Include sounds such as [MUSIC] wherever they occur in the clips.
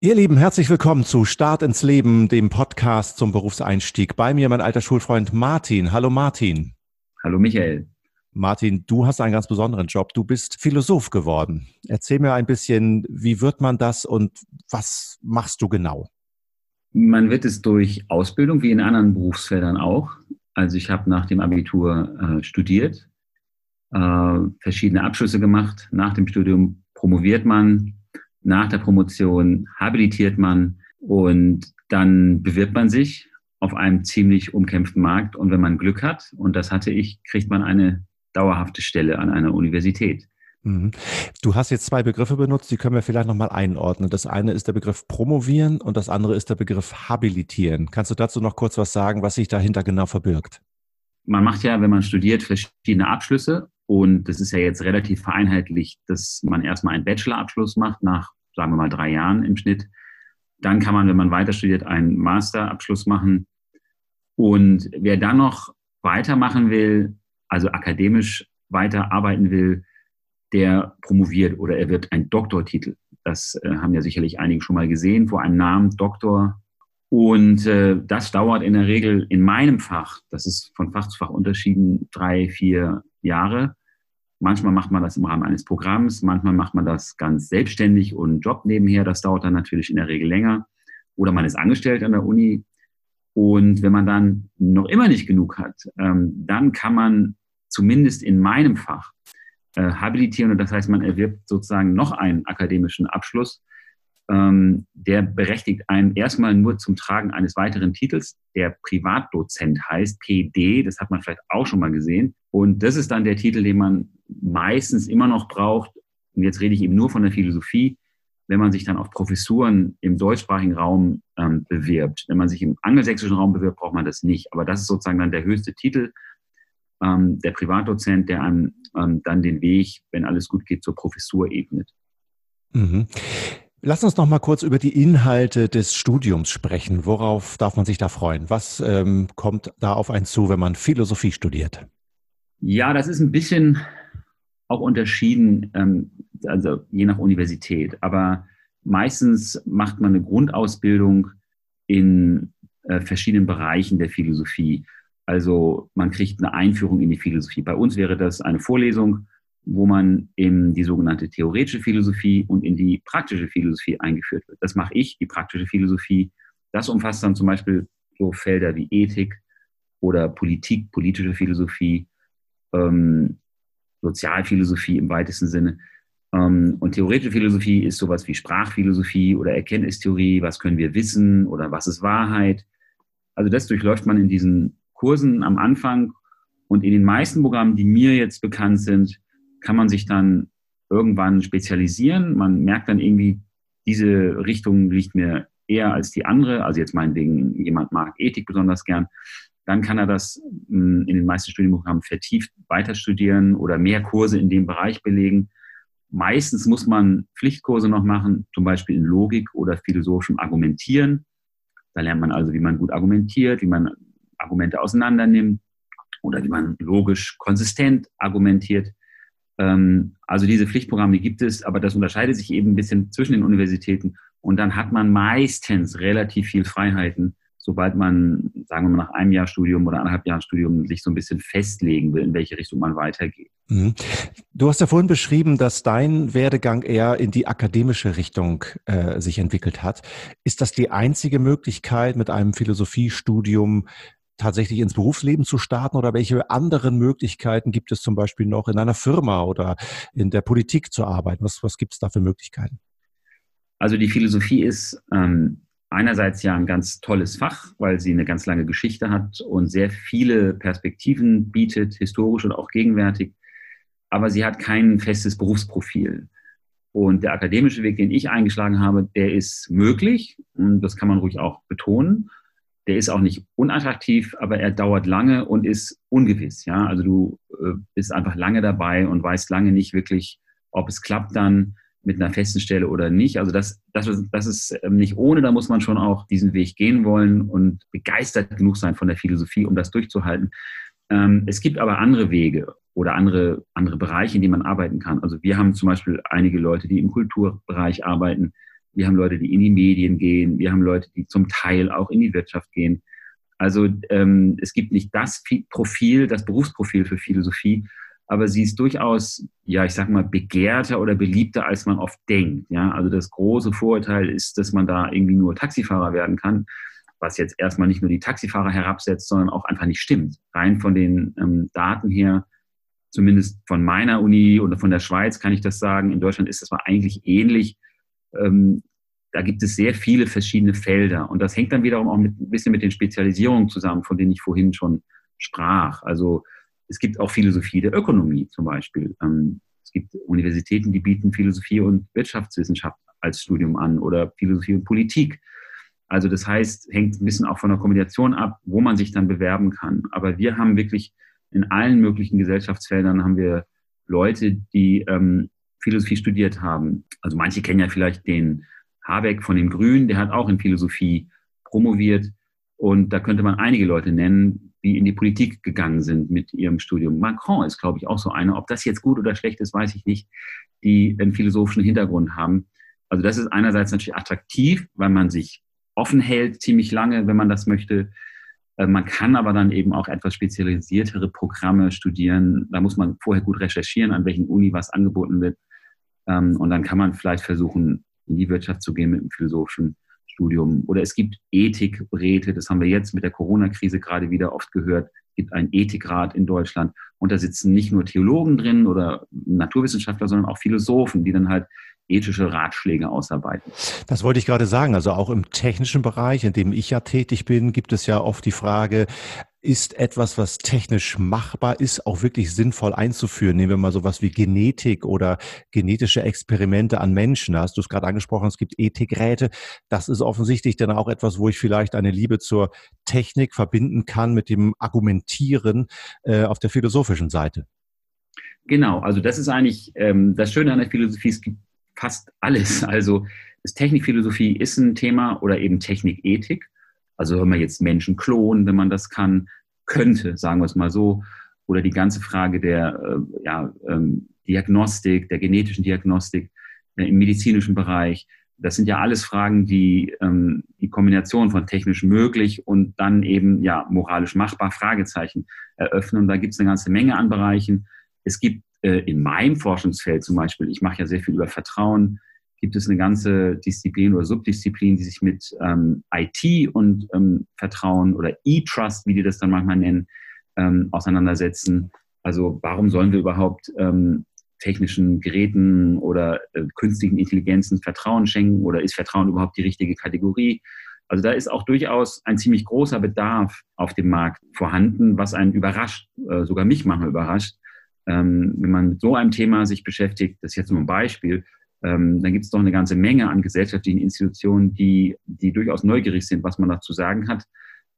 Ihr Lieben, herzlich willkommen zu Start ins Leben, dem Podcast zum Berufseinstieg. Bei mir mein alter Schulfreund Martin. Hallo Martin. Hallo Michael. Martin, du hast einen ganz besonderen Job. Du bist Philosoph geworden. Erzähl mir ein bisschen, wie wird man das und was machst du genau? Man wird es durch Ausbildung, wie in anderen Berufsfeldern auch. Also ich habe nach dem Abitur äh, studiert, äh, verschiedene Abschlüsse gemacht. Nach dem Studium promoviert man, nach der Promotion habilitiert man und dann bewirbt man sich auf einem ziemlich umkämpften Markt. Und wenn man Glück hat, und das hatte ich, kriegt man eine dauerhafte Stelle an einer Universität. Mhm. Du hast jetzt zwei Begriffe benutzt, die können wir vielleicht nochmal einordnen. Das eine ist der Begriff promovieren und das andere ist der Begriff habilitieren. Kannst du dazu noch kurz was sagen, was sich dahinter genau verbirgt? Man macht ja, wenn man studiert, verschiedene Abschlüsse und das ist ja jetzt relativ vereinheitlicht, dass man erstmal einen Bachelorabschluss macht nach, sagen wir mal, drei Jahren im Schnitt. Dann kann man, wenn man weiter studiert, einen Masterabschluss machen. Und wer dann noch weitermachen will, also akademisch weiterarbeiten will, der promoviert oder er wird ein Doktortitel. Das äh, haben ja sicherlich einige schon mal gesehen, vor einem Namen Doktor. Und äh, das dauert in der Regel in meinem Fach, das ist von Fach zu Fach unterschieden, drei, vier Jahre. Manchmal macht man das im Rahmen eines Programms, manchmal macht man das ganz selbstständig und Job nebenher. Das dauert dann natürlich in der Regel länger. Oder man ist angestellt an der Uni. Und wenn man dann noch immer nicht genug hat, ähm, dann kann man zumindest in meinem Fach äh, habilitieren. Und das heißt, man erwirbt sozusagen noch einen akademischen Abschluss, ähm, der berechtigt einen erstmal nur zum Tragen eines weiteren Titels, der Privatdozent heißt, PD, das hat man vielleicht auch schon mal gesehen. Und das ist dann der Titel, den man meistens immer noch braucht. Und jetzt rede ich eben nur von der Philosophie, wenn man sich dann auf Professuren im deutschsprachigen Raum ähm, bewirbt. Wenn man sich im angelsächsischen Raum bewirbt, braucht man das nicht. Aber das ist sozusagen dann der höchste Titel, ähm, der Privatdozent, der einem ähm, dann den Weg, wenn alles gut geht, zur Professur ebnet. Mhm. Lass uns noch mal kurz über die Inhalte des Studiums sprechen. Worauf darf man sich da freuen? Was ähm, kommt da auf einen zu, wenn man Philosophie studiert? Ja, das ist ein bisschen auch unterschieden, ähm, also je nach Universität. Aber meistens macht man eine Grundausbildung in äh, verschiedenen Bereichen der Philosophie. Also man kriegt eine Einführung in die Philosophie. Bei uns wäre das eine Vorlesung, wo man in die sogenannte theoretische Philosophie und in die praktische Philosophie eingeführt wird. Das mache ich, die praktische Philosophie. Das umfasst dann zum Beispiel so Felder wie Ethik oder Politik, politische Philosophie, ähm, Sozialphilosophie im weitesten Sinne. Ähm, und theoretische Philosophie ist sowas wie Sprachphilosophie oder Erkenntnistheorie, was können wir wissen oder was ist Wahrheit. Also das durchläuft man in diesen Kursen am Anfang und in den meisten Programmen, die mir jetzt bekannt sind, kann man sich dann irgendwann spezialisieren. Man merkt dann irgendwie, diese Richtung liegt mir eher als die andere. Also jetzt meinetwegen, jemand mag Ethik besonders gern. Dann kann er das hm, in den meisten Studienprogrammen vertieft weiter studieren oder mehr Kurse in dem Bereich belegen. Meistens muss man Pflichtkurse noch machen, zum Beispiel in Logik oder philosophischem Argumentieren. Da lernt man also, wie man gut argumentiert, wie man Argumente auseinander nimmt oder wie man logisch konsistent argumentiert. Ähm, also diese Pflichtprogramme gibt es, aber das unterscheidet sich eben ein bisschen zwischen den Universitäten. Und dann hat man meistens relativ viel Freiheiten, sobald man, sagen wir mal, nach einem Jahr Studium oder anderthalb Jahren Studium sich so ein bisschen festlegen will, in welche Richtung man weitergeht. Mhm. Du hast ja vorhin beschrieben, dass dein Werdegang eher in die akademische Richtung äh, sich entwickelt hat. Ist das die einzige Möglichkeit, mit einem Philosophiestudium tatsächlich ins Berufsleben zu starten oder welche anderen Möglichkeiten gibt es zum Beispiel noch in einer Firma oder in der Politik zu arbeiten? Was, was gibt es da für Möglichkeiten? Also die Philosophie ist ähm, einerseits ja ein ganz tolles Fach, weil sie eine ganz lange Geschichte hat und sehr viele Perspektiven bietet, historisch und auch gegenwärtig. Aber sie hat kein festes Berufsprofil. Und der akademische Weg, den ich eingeschlagen habe, der ist möglich. Und das kann man ruhig auch betonen. Der ist auch nicht unattraktiv, aber er dauert lange und ist ungewiss. Ja, also du äh, bist einfach lange dabei und weißt lange nicht wirklich, ob es klappt dann mit einer festen Stelle oder nicht. Also das, das, das ist ähm, nicht ohne, da muss man schon auch diesen Weg gehen wollen und begeistert genug sein von der Philosophie, um das durchzuhalten. Ähm, es gibt aber andere Wege oder andere, andere Bereiche, in denen man arbeiten kann. Also wir haben zum Beispiel einige Leute, die im Kulturbereich arbeiten, wir haben Leute, die in die Medien gehen, wir haben Leute, die zum Teil auch in die Wirtschaft gehen. Also ähm, es gibt nicht das Profil, das Berufsprofil für Philosophie, aber sie ist durchaus, ja, ich sag mal, begehrter oder beliebter, als man oft denkt. Ja, also das große Vorurteil ist, dass man da irgendwie nur Taxifahrer werden kann, was jetzt erstmal nicht nur die Taxifahrer herabsetzt, sondern auch einfach nicht stimmt. Rein von den ähm, Daten her, zumindest von meiner Uni oder von der Schweiz kann ich das sagen. In Deutschland ist das mal eigentlich ähnlich. Ähm, da gibt es sehr viele verschiedene Felder. Und das hängt dann wiederum auch mit, ein bisschen mit den Spezialisierungen zusammen, von denen ich vorhin schon sprach. Also es gibt auch Philosophie der Ökonomie zum Beispiel. Ähm, es gibt Universitäten, die bieten Philosophie und Wirtschaftswissenschaft als Studium an oder Philosophie und Politik. Also das heißt, hängt ein bisschen auch von der Kombination ab, wo man sich dann bewerben kann. Aber wir haben wirklich in allen möglichen Gesellschaftsfeldern haben wir Leute, die ähm, Philosophie studiert haben. Also manche kennen ja vielleicht den Habeck von den Grünen, der hat auch in Philosophie promoviert. Und da könnte man einige Leute nennen, die in die Politik gegangen sind mit ihrem Studium. Macron ist, glaube ich, auch so einer. Ob das jetzt gut oder schlecht ist, weiß ich nicht, die einen philosophischen Hintergrund haben. Also das ist einerseits natürlich attraktiv, weil man sich offen hält ziemlich lange, wenn man das möchte. Äh, man kann aber dann eben auch etwas spezialisiertere Programme studieren. Da muss man vorher gut recherchieren, an welchen Uni was angeboten wird. Ähm, und dann kann man vielleicht versuchen, in die Wirtschaft zu gehen mit einem philosophischen Studium. Oder es gibt Ethikräte, das haben wir jetzt mit der Corona-Krise gerade wieder oft gehört. Es gibt einen Ethikrat in Deutschland und da sitzen nicht nur Theologen drin oder Naturwissenschaftler, sondern auch Philosophen, die dann halt ethische Ratschläge ausarbeiten. Das wollte ich gerade sagen. Also auch im technischen Bereich, in dem ich ja tätig bin, gibt es ja oft die Frage, ist etwas, was technisch machbar ist, auch wirklich sinnvoll einzuführen? Nehmen wir mal sowas wie Genetik oder genetische Experimente an Menschen. Da hast du es gerade angesprochen, es gibt Ethikräte. Das ist offensichtlich dann auch etwas, wo ich vielleicht eine Liebe zur Technik verbinden kann mit dem Argumentieren äh, auf der philosophischen Seite. Genau, also das ist eigentlich ähm, das Schöne an der Philosophie. Es gibt fast alles. Also Technikphilosophie ist ein Thema oder eben Technikethik. Also wenn man jetzt Menschen klonen, wenn man das kann, könnte, sagen wir es mal so, oder die ganze Frage der äh, ja, ähm, Diagnostik, der genetischen Diagnostik äh, im medizinischen Bereich. Das sind ja alles Fragen, die ähm, die Kombination von technisch möglich und dann eben ja moralisch machbar Fragezeichen eröffnen. Und da gibt es eine ganze Menge an Bereichen. Es gibt äh, in meinem Forschungsfeld zum Beispiel, ich mache ja sehr viel über Vertrauen, gibt es eine ganze Disziplin oder Subdisziplin, die sich mit ähm, IT und ähm, Vertrauen oder E-Trust, wie die das dann manchmal nennen, ähm, auseinandersetzen. Also warum sollen wir überhaupt ähm, technischen Geräten oder äh, künstlichen Intelligenzen Vertrauen schenken oder ist Vertrauen überhaupt die richtige Kategorie? Also da ist auch durchaus ein ziemlich großer Bedarf auf dem Markt vorhanden, was einen überrascht, äh, sogar mich manchmal überrascht. Ähm, wenn man mit so einem Thema sich beschäftigt, das ist jetzt nur ein Beispiel, ähm, dann gibt es doch eine ganze Menge an gesellschaftlichen Institutionen, die, die durchaus neugierig sind, was man dazu sagen hat.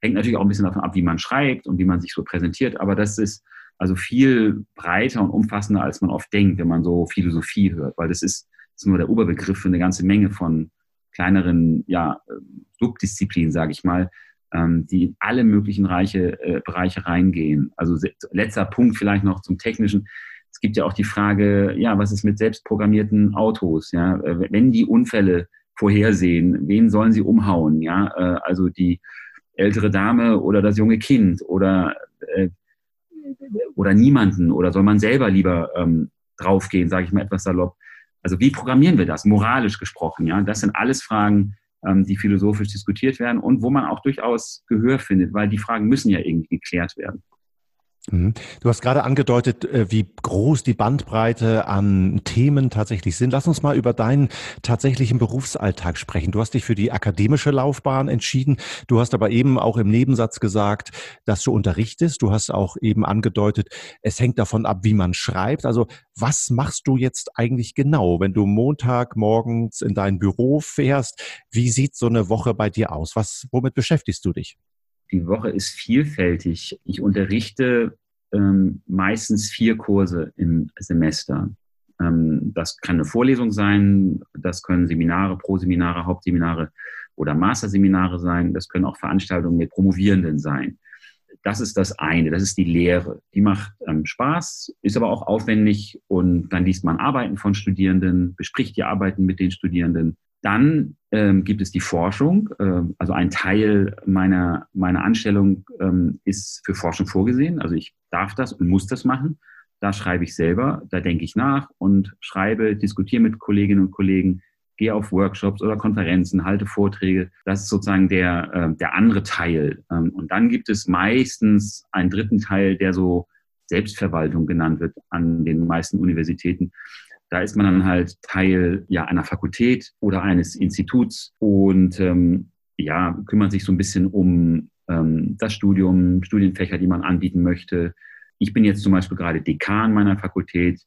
Hängt natürlich auch ein bisschen davon ab, wie man schreibt und wie man sich so präsentiert, aber das ist also viel breiter und umfassender, als man oft denkt, wenn man so Philosophie hört, weil das ist, ist nur der Oberbegriff für eine ganze Menge von kleineren ja, Subdisziplinen, sage ich mal, ähm, die in alle möglichen Reiche, äh, Bereiche reingehen. Also letzter Punkt vielleicht noch zum Technischen es gibt ja auch die Frage, ja, was ist mit selbstprogrammierten Autos? Ja, äh, wenn die Unfälle vorhersehen, wen sollen sie umhauen? Ja, äh, also die ältere Dame oder das junge Kind oder äh, oder niemanden oder soll man selber lieber ähm, draufgehen, sage ich mal etwas salopp. Also wie programmieren wir das, moralisch gesprochen? Ja, das sind alles Fragen, ähm, die philosophisch diskutiert werden und wo man auch durchaus Gehör findet, weil die Fragen müssen ja irgendwie geklärt werden. Mhm. Du hast gerade angedeutet, äh, wie groß die Bandbreite an Themen tatsächlich sind. Lass uns mal über deinen tatsächlichen Berufsalltag sprechen. Du hast dich für die akademische Laufbahn entschieden. Du hast aber eben auch im Nebensatz gesagt, dass du unterrichtest. Du hast auch eben angedeutet, es hängt davon ab, wie man schreibt. Also was machst du jetzt eigentlich genau, wenn du Montag morgens in dein Büro fährst? Wie sieht so eine Woche bei dir aus? Was, womit beschäftigst du dich? die Woche ist vielfältig. Ich unterrichte ähm, meistens vier Kurse im Semester. Ähm, das kann eine Vorlesung sein, das können Seminare, Proseminare, Hauptseminare oder Masterseminare sein, das können auch Veranstaltungen mit Promovierenden sein. Das ist das eine, das ist die Lehre. Die macht ähm, Spaß, ist aber auch aufwendig und dann liest man Arbeiten von Studierenden, bespricht die Arbeiten mit den Studierenden Dann ähm, gibt es die Forschung. Ähm, also ein Teil meiner, meiner Anstellung ähm, ist für Forschung vorgesehen. Also ich darf das und muss das machen. Da schreibe ich selber, da denke ich nach und schreibe, diskutiere mit Kolleginnen und Kollegen, gehe auf Workshops oder Konferenzen, halte Vorträge. Das ist sozusagen der, äh, der andere Teil. Ähm, und dann gibt es meistens einen dritten Teil, der so Selbstverwaltung genannt wird an den meisten Universitäten. Da ist man dann halt Teil ja, einer Fakultät oder eines Instituts und ähm, ja, kümmert sich so ein bisschen um ähm, das Studium, Studienfächer, die man anbieten möchte. Ich bin jetzt zum Beispiel gerade Dekan meiner Fakultät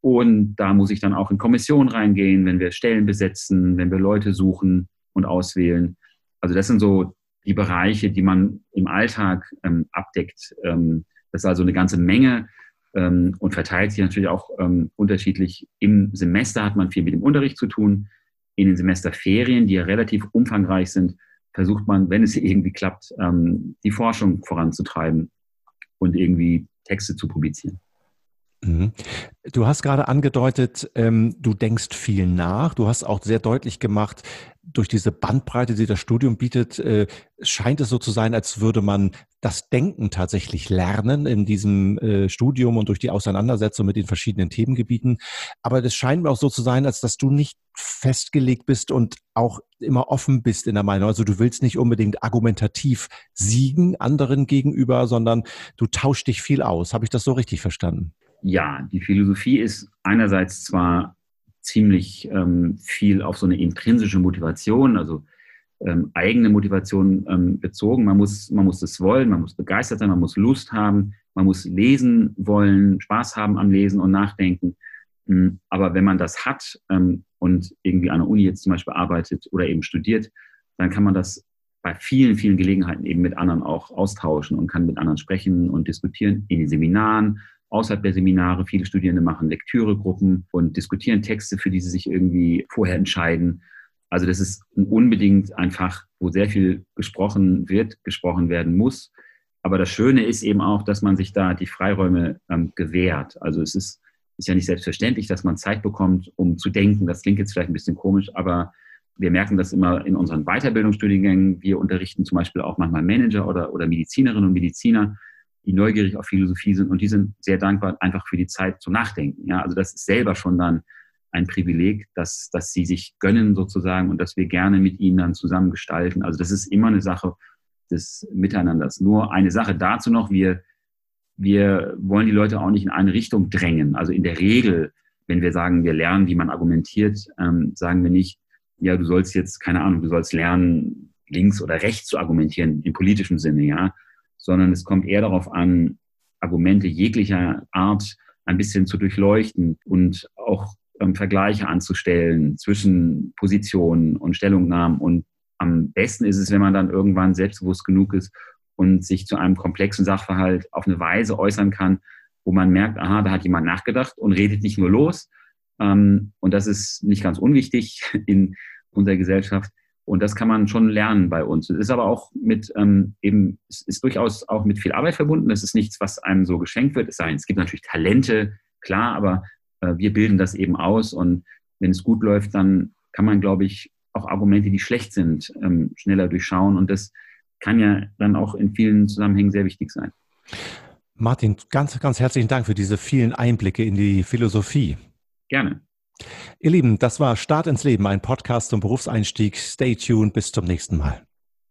und da muss ich dann auch in Kommission reingehen, wenn wir Stellen besetzen, wenn wir Leute suchen und auswählen. Also das sind so die Bereiche, die man im Alltag ähm, abdeckt. Ähm, das ist also eine ganze Menge ähm, und verteilt sich natürlich auch ähm, unterschiedlich. Im Semester hat man viel mit dem Unterricht zu tun. In den Semesterferien, die ja relativ umfangreich sind, versucht man, wenn es [LAUGHS] irgendwie klappt, ähm, die Forschung voranzutreiben und irgendwie Texte zu publizieren. Mhm. Du hast gerade angedeutet, ähm, du denkst viel nach. Du hast auch sehr deutlich gemacht, durch diese Bandbreite, die das Studium bietet, äh, scheint es so zu sein, als würde man das Denken tatsächlich lernen in diesem äh, Studium und durch die Auseinandersetzung mit den verschiedenen Themengebieten. Aber es scheint mir auch so zu sein, als dass du nicht festgelegt bist und auch immer offen bist in der Meinung. Also du willst nicht unbedingt argumentativ siegen anderen gegenüber, sondern du tauschst dich viel aus. Habe ich das so richtig verstanden? ja, die Philosophie ist einerseits zwar ziemlich ähm, viel auf so eine intrinsische Motivation, also ähm, eigene Motivation ähm, bezogen. Man muss, man muss das wollen, man muss begeistert sein, man muss Lust haben, man muss lesen wollen, Spaß haben am Lesen und Nachdenken. Hm, aber wenn man das hat ähm, und irgendwie an der Uni jetzt zum Beispiel arbeitet oder eben studiert, dann kann man das bei vielen, vielen Gelegenheiten eben mit anderen auch austauschen und kann mit anderen sprechen und diskutieren in den Seminaren, außerhalb der Seminare. Viele Studierende machen Lektüregruppen und diskutieren Texte, für die sie sich irgendwie vorher entscheiden. Also das ist unbedingt einfach, wo sehr viel gesprochen wird, gesprochen werden muss. Aber das Schöne ist eben auch, dass man sich da die Freiräume ähm, gewährt. Also es ist, ist ja nicht selbstverständlich, dass man Zeit bekommt, um zu denken. Das klingt jetzt vielleicht ein bisschen komisch, aber wir merken das immer in unseren Weiterbildungsstudiengängen. Wir unterrichten zum Beispiel auch manchmal Manager oder, oder Medizinerinnen und Mediziner die neugierig auf Philosophie sind und die sind sehr dankbar einfach für die Zeit zum Nachdenken. Ja, also das ist selber schon dann ein Privileg, dass, dass sie sich gönnen sozusagen und dass wir gerne mit ihnen dann zusammen gestalten. Also das ist immer eine Sache des Miteinanders. Nur eine Sache dazu noch, wir, wir wollen die Leute auch nicht in eine Richtung drängen. Also in der Regel, wenn wir sagen, wir lernen, wie man argumentiert, ähm, sagen wir nicht, ja, du sollst jetzt, keine Ahnung, du sollst lernen, links oder rechts zu argumentieren, im politischen Sinne, ja, sondern es kommt eher darauf an, Argumente jeglicher Art ein bisschen zu durchleuchten und auch ähm, Vergleiche anzustellen zwischen Positionen und Stellungnahmen. Und am besten ist es, wenn man dann irgendwann selbstbewusst genug ist und sich zu einem komplexen Sachverhalt auf eine Weise äußern kann, wo man merkt, aha, da hat jemand nachgedacht und redet nicht nur los. Ähm, und das ist nicht ganz unwichtig [LAUGHS] in unserer Gesellschaft. Und das kann man schon lernen bei uns. Es ist aber auch mit ähm, eben, es ist durchaus auch mit viel Arbeit verbunden. Es ist nichts, was einem so geschenkt wird. Es sei es gibt natürlich Talente, klar, aber wir bilden das eben aus. Und wenn es gut läuft, dann kann man, glaube ich, auch Argumente, die schlecht sind, ähm, schneller durchschauen. Und das kann ja dann auch in vielen Zusammenhängen sehr wichtig sein. Martin, ganz, ganz herzlichen Dank für diese vielen Einblicke in die Philosophie. Gerne. Ihr Lieben, das war Start ins Leben, ein Podcast zum Berufseinstieg. Stay tuned, bis zum nächsten Mal.